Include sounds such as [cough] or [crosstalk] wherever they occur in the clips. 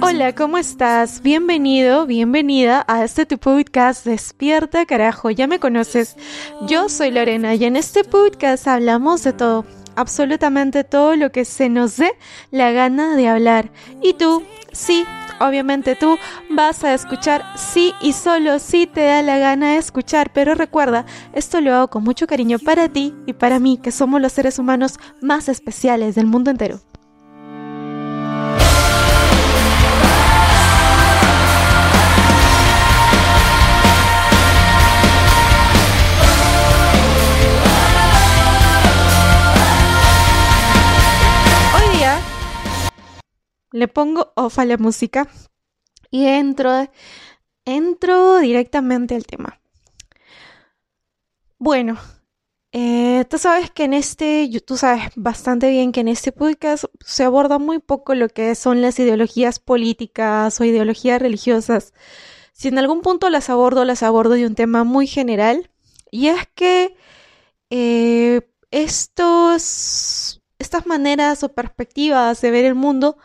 Hola, ¿cómo estás? Bienvenido, bienvenida a este tu podcast Despierta carajo, ya me conoces. Yo soy Lorena y en este podcast hablamos de todo, absolutamente todo lo que se nos dé la gana de hablar. Y tú, sí, obviamente tú vas a escuchar sí y solo si te da la gana de escuchar, pero recuerda, esto lo hago con mucho cariño para ti y para mí, que somos los seres humanos más especiales del mundo entero. Le pongo off a la música y entro, entro directamente al tema. Bueno, eh, tú sabes que en este, tú sabes bastante bien que en este podcast se aborda muy poco lo que son las ideologías políticas o ideologías religiosas. Si en algún punto las abordo, las abordo de un tema muy general. Y es que eh, estos, estas maneras o perspectivas de ver el mundo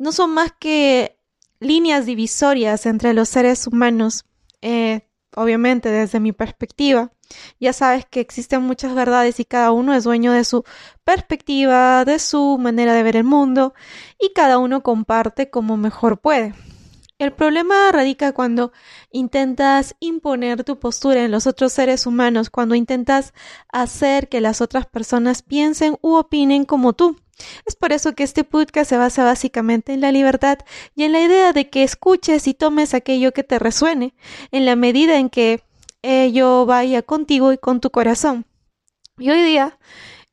no son más que líneas divisorias entre los seres humanos, eh, obviamente desde mi perspectiva. Ya sabes que existen muchas verdades y cada uno es dueño de su perspectiva, de su manera de ver el mundo y cada uno comparte como mejor puede. El problema radica cuando intentas imponer tu postura en los otros seres humanos, cuando intentas hacer que las otras personas piensen u opinen como tú. Es por eso que este podcast se basa básicamente en la libertad y en la idea de que escuches y tomes aquello que te resuene, en la medida en que ello vaya contigo y con tu corazón. Y hoy día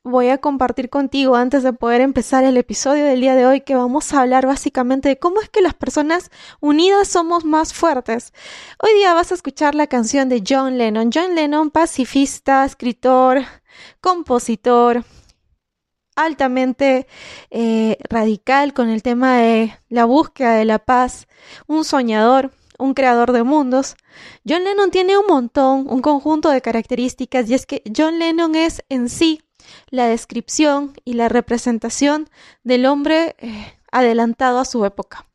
voy a compartir contigo antes de poder empezar el episodio del día de hoy que vamos a hablar básicamente de cómo es que las personas unidas somos más fuertes. Hoy día vas a escuchar la canción de John Lennon. John Lennon, pacifista, escritor, compositor, altamente eh, radical con el tema de la búsqueda de la paz, un soñador, un creador de mundos. John Lennon tiene un montón, un conjunto de características y es que John Lennon es en sí la descripción y la representación del hombre eh, adelantado a su época,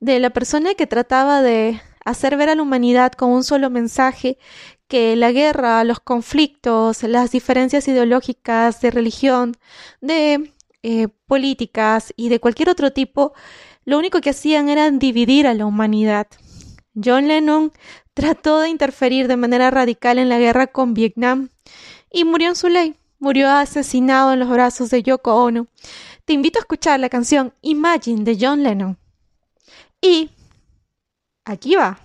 de la persona que trataba de hacer ver a la humanidad con un solo mensaje que la guerra, los conflictos, las diferencias ideológicas de religión, de eh, políticas y de cualquier otro tipo, lo único que hacían era dividir a la humanidad. John Lennon trató de interferir de manera radical en la guerra con Vietnam y murió en su ley. Murió asesinado en los brazos de Yoko Ono. Te invito a escuchar la canción Imagine de John Lennon. Y aquí va.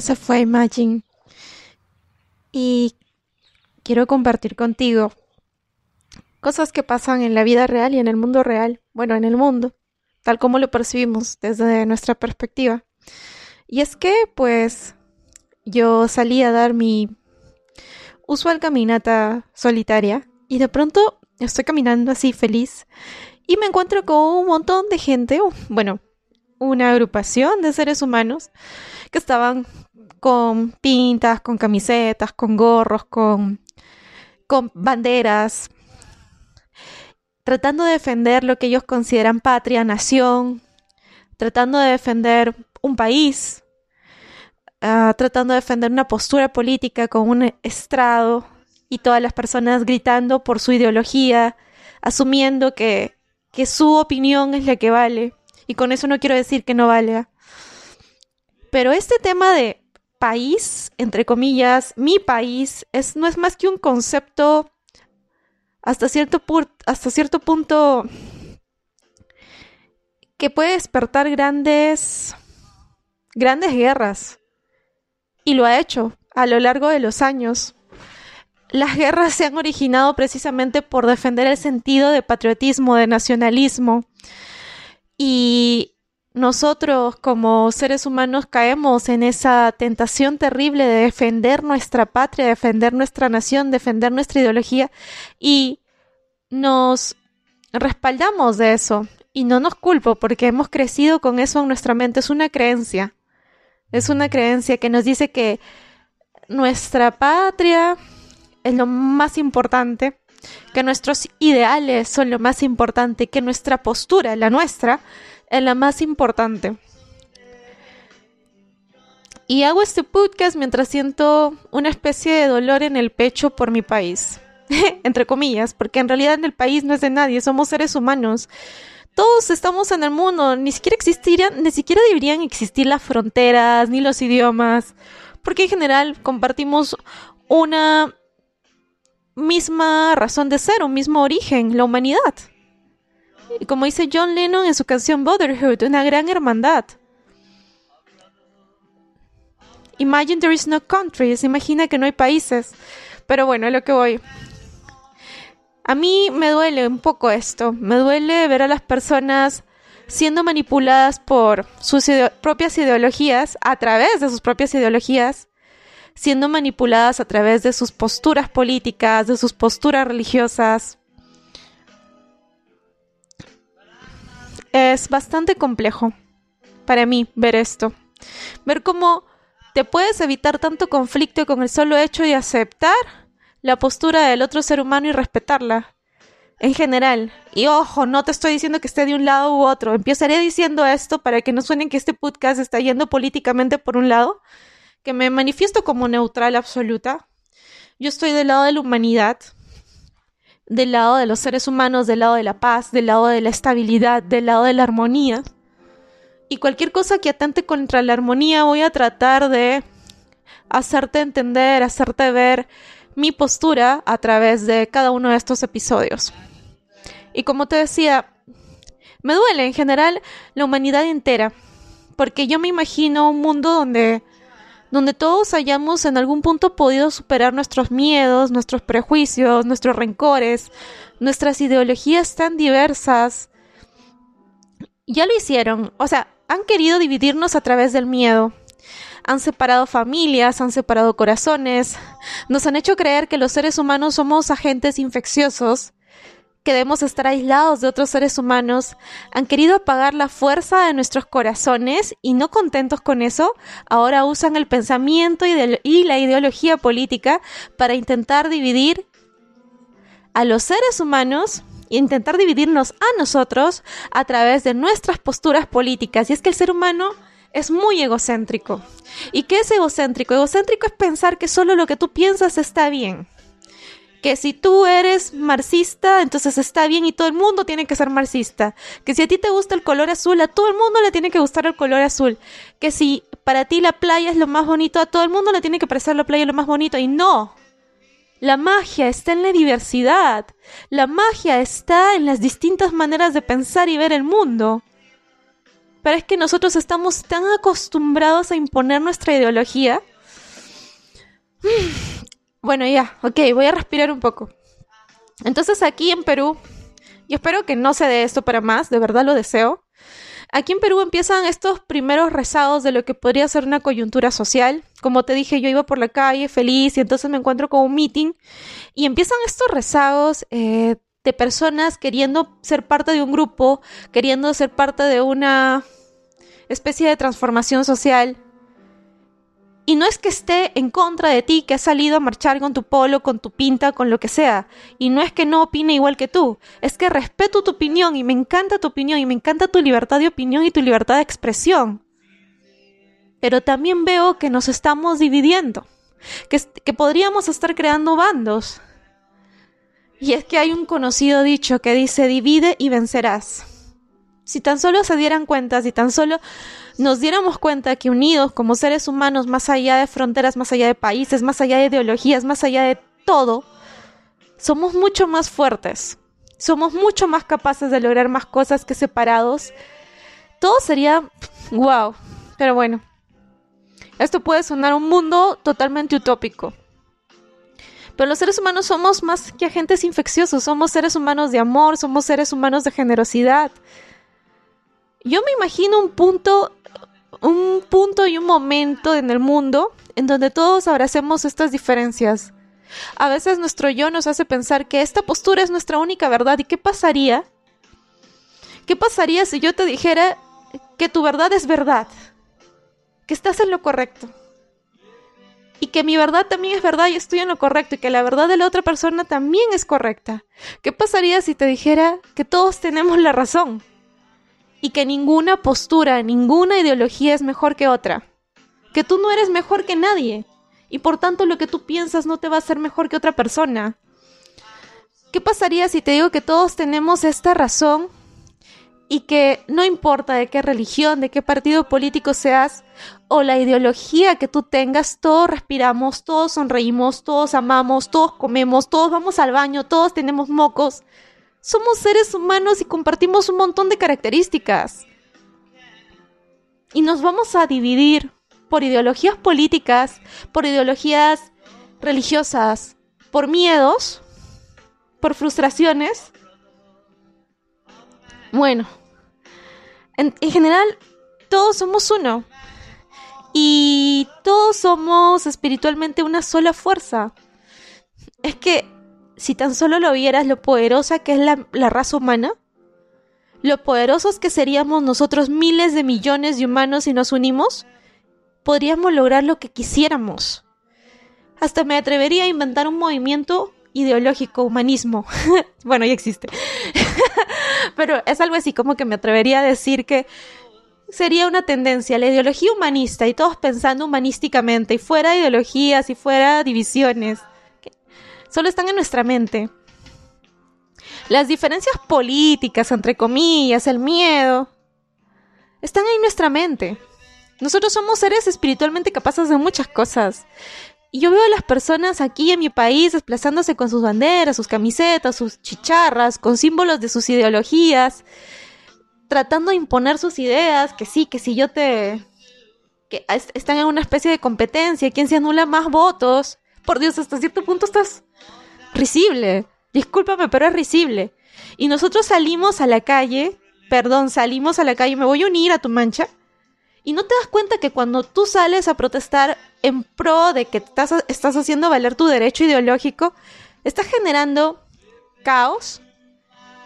Esa fue Imagine. Y quiero compartir contigo cosas que pasan en la vida real y en el mundo real. Bueno, en el mundo, tal como lo percibimos desde nuestra perspectiva. Y es que, pues, yo salí a dar mi usual caminata solitaria y de pronto estoy caminando así feliz y me encuentro con un montón de gente, bueno, una agrupación de seres humanos que estaban con pintas, con camisetas, con gorros, con, con banderas, tratando de defender lo que ellos consideran patria, nación, tratando de defender un país, ah, tratando de defender una postura política con un estrado y todas las personas gritando por su ideología, asumiendo que, que su opinión es la que vale. Y con eso no quiero decir que no valga. Pero este tema de país, entre comillas, mi país, es, no es más que un concepto hasta cierto, hasta cierto punto que puede despertar grandes, grandes guerras. Y lo ha hecho a lo largo de los años. Las guerras se han originado precisamente por defender el sentido de patriotismo, de nacionalismo. Y nosotros como seres humanos caemos en esa tentación terrible de defender nuestra patria, defender nuestra nación, defender nuestra ideología y nos respaldamos de eso. Y no nos culpo porque hemos crecido con eso en nuestra mente. Es una creencia. Es una creencia que nos dice que nuestra patria es lo más importante, que nuestros ideales son lo más importante, que nuestra postura, la nuestra, es la más importante. Y hago este podcast mientras siento una especie de dolor en el pecho por mi país. [laughs] Entre comillas, porque en realidad en el país no es de nadie, somos seres humanos. Todos estamos en el mundo, ni siquiera existirían, ni siquiera deberían existir las fronteras ni los idiomas, porque en general compartimos una misma razón de ser, un mismo origen, la humanidad. Y como dice John Lennon en su canción Brotherhood, una gran hermandad. Imagine there is no countries, imagina que no hay países. Pero bueno, a lo que voy. A mí me duele un poco esto, me duele ver a las personas siendo manipuladas por sus propias ideologías, a través de sus propias ideologías, siendo manipuladas a través de sus posturas políticas, de sus posturas religiosas. Es bastante complejo para mí ver esto, ver cómo te puedes evitar tanto conflicto con el solo hecho de aceptar la postura del otro ser humano y respetarla. En general. Y ojo, no te estoy diciendo que esté de un lado u otro. Empezaré diciendo esto para que no suenen que este podcast está yendo políticamente por un lado, que me manifiesto como neutral absoluta. Yo estoy del lado de la humanidad, del lado de los seres humanos, del lado de la paz, del lado de la estabilidad, del lado de la armonía. Y cualquier cosa que atente contra la armonía voy a tratar de hacerte entender, hacerte ver mi postura a través de cada uno de estos episodios. Y como te decía, me duele en general la humanidad entera, porque yo me imagino un mundo donde donde todos hayamos en algún punto podido superar nuestros miedos, nuestros prejuicios, nuestros rencores, nuestras ideologías tan diversas. Ya lo hicieron, o sea, han querido dividirnos a través del miedo. Han separado familias, han separado corazones, nos han hecho creer que los seres humanos somos agentes infecciosos, que debemos estar aislados de otros seres humanos, han querido apagar la fuerza de nuestros corazones y no contentos con eso, ahora usan el pensamiento y, la ideología política para intentar dividir a los seres humanos e intentar dividirnos a nosotros a través de nuestras posturas políticas. Y es que el ser humano es muy egocéntrico. ¿Y qué es egocéntrico? Egocéntrico es pensar que solo lo que tú piensas está bien que si tú eres marxista, entonces está bien y todo el mundo tiene que ser marxista. Que si a ti te gusta el color azul, a todo el mundo le tiene que gustar el color azul. Que si para ti la playa es lo más bonito, a todo el mundo le tiene que parecer la playa lo más bonito. Y no. La magia está en la diversidad. La magia está en las distintas maneras de pensar y ver el mundo. Pero es que nosotros estamos tan acostumbrados a imponer nuestra ideología bueno, ya, ok, voy a respirar un poco. Entonces aquí en Perú, y espero que no se dé esto para más, de verdad lo deseo. Aquí en Perú empiezan estos primeros rezados de lo que podría ser una coyuntura social. Como te dije, yo iba por la calle feliz y entonces me encuentro con un meeting y empiezan estos rezagos eh, de personas queriendo ser parte de un grupo, queriendo ser parte de una especie de transformación social y no es que esté en contra de ti, que has salido a marchar con tu polo, con tu pinta, con lo que sea. Y no es que no opine igual que tú. Es que respeto tu opinión y me encanta tu opinión y me encanta tu libertad de opinión y tu libertad de expresión. Pero también veo que nos estamos dividiendo. Que, que podríamos estar creando bandos. Y es que hay un conocido dicho que dice divide y vencerás. Si tan solo se dieran cuenta, si tan solo nos diéramos cuenta que unidos como seres humanos, más allá de fronteras, más allá de países, más allá de ideologías, más allá de todo, somos mucho más fuertes. Somos mucho más capaces de lograr más cosas que separados. Todo sería wow. Pero bueno, esto puede sonar un mundo totalmente utópico. Pero los seres humanos somos más que agentes infecciosos, somos seres humanos de amor, somos seres humanos de generosidad. Yo me imagino un punto un punto y un momento en el mundo en donde todos abracemos estas diferencias. A veces nuestro yo nos hace pensar que esta postura es nuestra única verdad. ¿Y qué pasaría? ¿Qué pasaría si yo te dijera que tu verdad es verdad? Que estás en lo correcto. Y que mi verdad también es verdad y estoy en lo correcto. Y que la verdad de la otra persona también es correcta. ¿Qué pasaría si te dijera que todos tenemos la razón? Y que ninguna postura, ninguna ideología es mejor que otra. Que tú no eres mejor que nadie y por tanto lo que tú piensas no te va a hacer mejor que otra persona. ¿Qué pasaría si te digo que todos tenemos esta razón y que no importa de qué religión, de qué partido político seas o la ideología que tú tengas, todos respiramos, todos sonreímos, todos amamos, todos comemos, todos vamos al baño, todos tenemos mocos, somos seres humanos y compartimos un montón de características. Y nos vamos a dividir por ideologías políticas, por ideologías religiosas, por miedos, por frustraciones. Bueno, en, general, todos somos uno. Y todos somos espiritualmente una sola fuerza. Es que si tan solo lo vieras lo poderosa que es la, raza humana, lo poderosos que seríamos nosotros miles de millones de humanos si nos unimos, podríamos lograr lo que quisiéramos. Hasta me atrevería a inventar un movimiento ideológico, humanismo. [laughs] bueno, ya existe. [laughs] Pero es algo así como que me atrevería a decir que sería una tendencia, la ideología humanista y todos pensando humanísticamente y fuera ideologías y fuera divisiones solo están en nuestra mente. Las diferencias políticas, entre comillas, el miedo, están ahí en nuestra mente. Nosotros somos seres espiritualmente capaces de muchas cosas. Y yo veo a las personas aquí en mi país desplazándose con sus banderas, sus camisetas, sus chicharras, con símbolos de sus ideologías, tratando de imponer sus ideas, que sí, que si yo te... que están en una especie de competencia, quién se anula más votos. Por Dios, hasta cierto punto estás risible. Discúlpame, pero es risible. Y nosotros salimos a la calle perdón, salimos a la calle, me voy a unir a tu mancha. Y no te das cuenta que cuando tú sales a protestar en pro de que estás, estás haciendo valer tu derecho ideológico, estás generando caos,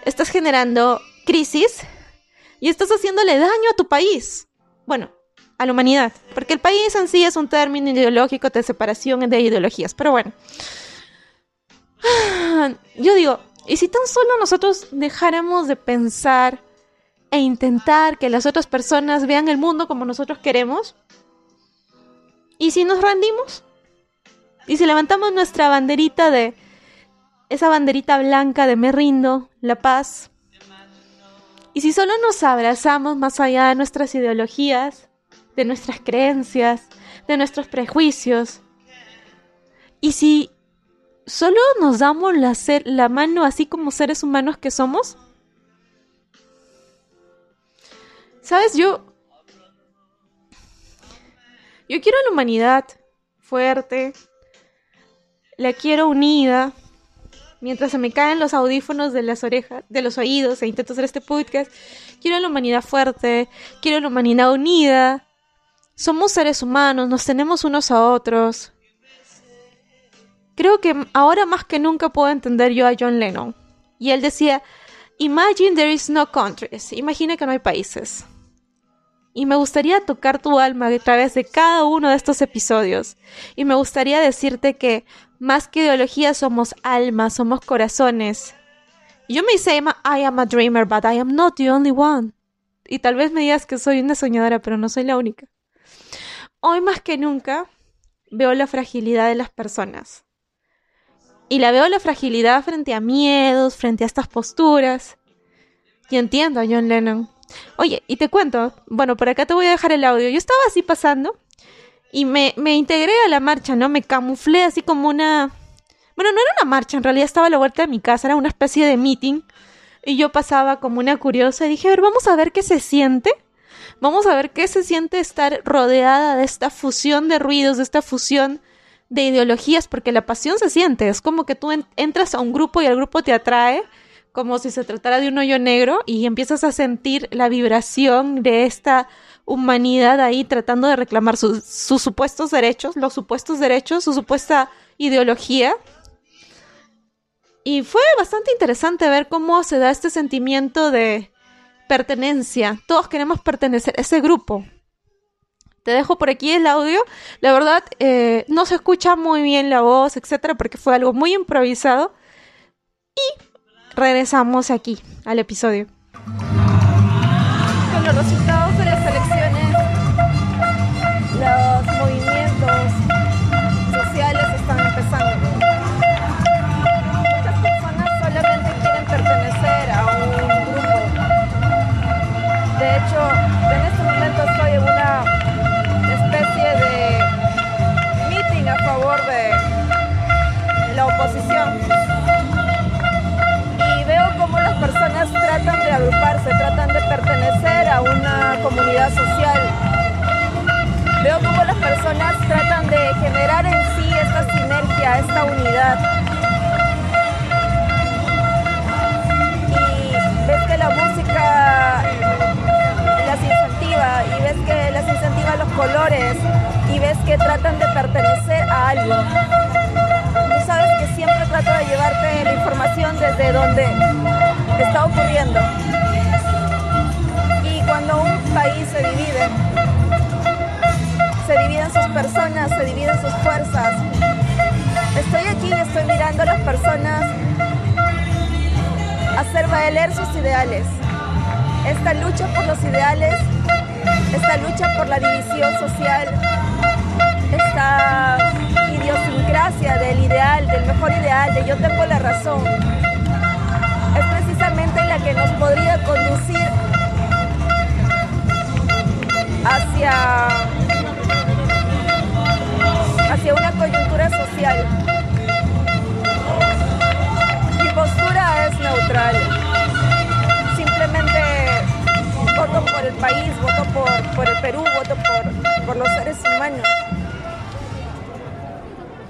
estás generando crisis y estás haciéndole daño a tu país. Bueno, a la humanidad. Porque el país en sí es un término ideológico de separación de ideologías. Pero bueno. Yo digo, ¿y si tan solo nosotros dejáramos de pensar e intentar que las otras personas vean el mundo como nosotros queremos? ¿Y si nos rendimos? ¿Y si levantamos nuestra banderita de... esa banderita blanca de me rindo, la paz? ¿Y si solo nos abrazamos más allá de nuestras ideologías, de nuestras creencias, de nuestros prejuicios? ¿Y si solo nos damos la, la mano así como seres humanos que somos? ¿Sabes? Yo... Yo quiero a la humanidad fuerte, la quiero unida, mientras se me caen los audífonos de las orejas, de los oídos e intento hacer este podcast, quiero a la humanidad fuerte, quiero a la humanidad unida. Somos seres humanos, nos tenemos unos a otros. Creo que ahora más que nunca puedo entender yo a John Lennon. Y él decía, Imagine there is no countries. Imagina que no hay países. Y me gustaría tocar tu alma a través de cada uno de estos episodios. Y me gustaría decirte que más que ideología somos almas, somos corazones. Yo me dice, I am a dreamer, but I am not the only one. Y tal vez me digas que soy una soñadora, pero no soy la única. Hoy más que nunca veo la fragilidad de las personas. Y la veo la fragilidad frente a miedos, frente a estas posturas. Y entiendo a John Lennon. Oye, y te cuento, bueno, por acá te voy a dejar el audio. Yo estaba así pasando y me, me integré a la marcha, ¿no? Me camuflé así como una... Bueno, no era una marcha, en realidad estaba a la vuelta de mi casa, era una especie de meeting. Y yo pasaba como una curiosa y dije, a ver, vamos a ver qué se siente. Vamos a ver qué se siente estar rodeada de esta fusión de ruidos, de esta fusión de ideologías, porque la pasión se siente. Es como que tú entras a un grupo y el grupo te atrae como si se tratara de un hoyo negro y empiezas a sentir la vibración de esta humanidad ahí tratando de reclamar sus, supuestos derechos, los supuestos derechos, su supuesta ideología. Y fue bastante interesante ver cómo se da este sentimiento de pertenencia. Todos queremos pertenecer a ese grupo. Te dejo por aquí el audio. La verdad, eh, no se escucha muy bien la voz, etcétera, porque fue algo muy improvisado. Y regresamos aquí al episodio. Y ves que tratan de pertenecer a algo. Tú sabes que siempre trato de llevarte la información desde donde está ocurriendo. Y cuando un país se divide, se dividen sus personas, se dividen sus fuerzas. Estoy aquí y estoy mirando a las personas hacer valer sus ideales. Esta lucha por los ideales, esta lucha por la división social, esta idiosincrasia del ideal, del mejor ideal, de yo tengo la razón, la que nos podría conducir hacia, hacia una coyuntura social. El país, voto por, por el Perú, voto por, por los seres humanos.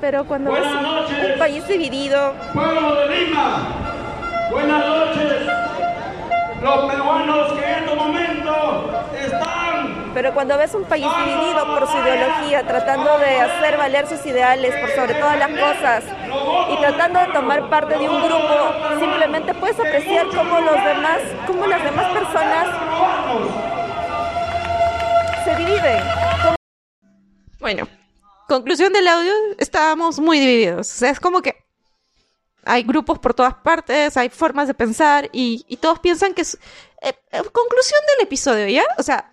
Pero cuando es un país dividido, pueblo de Lima, buenas noches. los peruanos que en estos momentos están Pero cuando ves un país dividido por su ideología, tratando de hacer valer sus ideales por sobre todas las cosas y tratando de tomar parte de un grupo, simplemente puedes apreciar cómo los demás, cómo las demás personas se dividen. Bueno, conclusión del audio, estábamos muy divididos. O sea, es como que hay grupos por todas partes, hay formas de pensar y, y todos piensan que es... eh, eh, conclusión del episodio, ¿ya? O sea,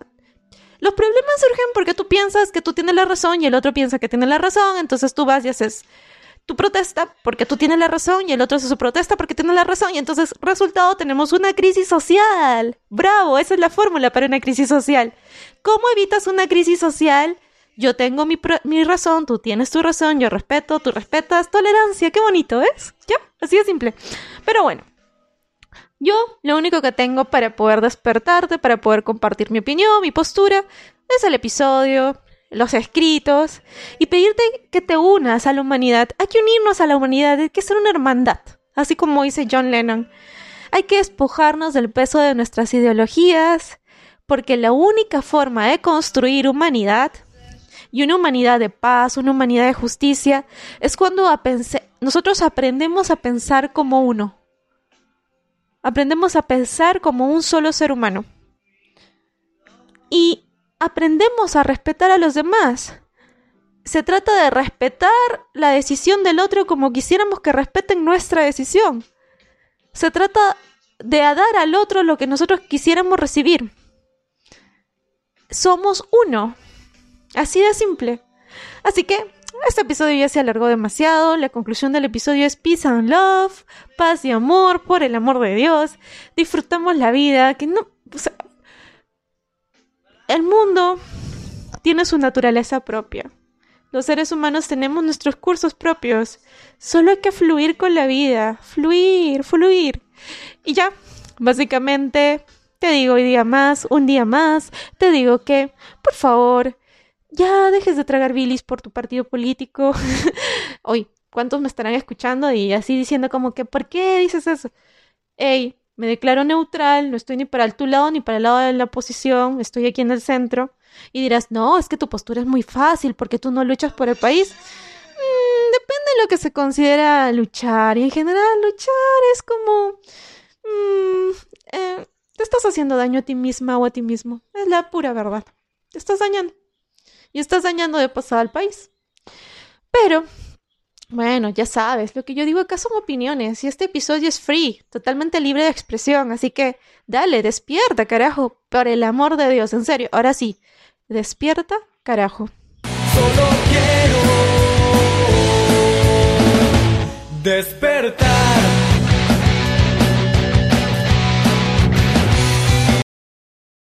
los problemas surgen porque tú piensas que tú tienes la razón y el otro piensa que tiene la razón, entonces tú vas y haces tu protesta porque tú tienes la razón y el otro hace su protesta porque tiene la razón y entonces resultado tenemos una crisis social. Bravo, esa es la fórmula para una crisis social. ¿Cómo evitas una crisis social? Yo tengo mi, mi razón, tú tienes tu razón, yo respeto, tú respetas, tolerancia, qué bonito, ¿ves? Ya, así de simple. Pero bueno, yo lo único que tengo para poder despertarte, para poder compartir mi opinión, mi postura, es el episodio, los escritos y pedirte que te unas a la humanidad. Hay que unirnos a la humanidad, hay que ser una hermandad, así como dice John Lennon. Hay que despojarnos del peso de nuestras ideologías, porque la única forma de construir humanidad y una humanidad de paz, una humanidad de justicia, es cuando nosotros aprendemos a pensar como uno. Aprendemos a pensar como un solo ser humano. Y aprendemos a respetar a los demás. Se trata de respetar la decisión del otro como quisiéramos que respeten nuestra decisión. Se trata de dar al otro lo que nosotros quisiéramos recibir. Somos uno. Así de simple. Así que este episodio ya se alargó demasiado. La conclusión del episodio es peace and love, paz y amor, por el amor de Dios. Disfrutamos la vida, que no, el mundo tiene su naturaleza propia. Los seres humanos tenemos nuestros cursos propios. Solo hay que fluir con la vida. Fluir, fluir. Y ya, básicamente, te digo hoy día más, un día más, te digo que, por favor, ya dejes de tragar bilis por tu partido político. [laughs] Hoy, ¿cuántos me estarán escuchando y así diciendo como que, ¿por qué dices eso? Ey, me declaro neutral, no estoy ni para tu lado ni para el lado de la oposición, estoy aquí en el centro. Y dirás, no, es que tu postura es muy fácil porque tú no luchas por el país. Mm, depende de lo que se considera luchar. Y en general, luchar es como... mm, eh, te estás haciendo daño a ti misma o a ti mismo. Es la pura verdad. Te estás dañando. Y estás dañando de pasada al país. Pero, bueno, ya sabes, lo que yo digo acá son opiniones y este episodio es free, totalmente libre de expresión, así que dale, despierta, carajo, por el amor de Dios, en serio, ahora sí, despierta, carajo. Solo quiero despertar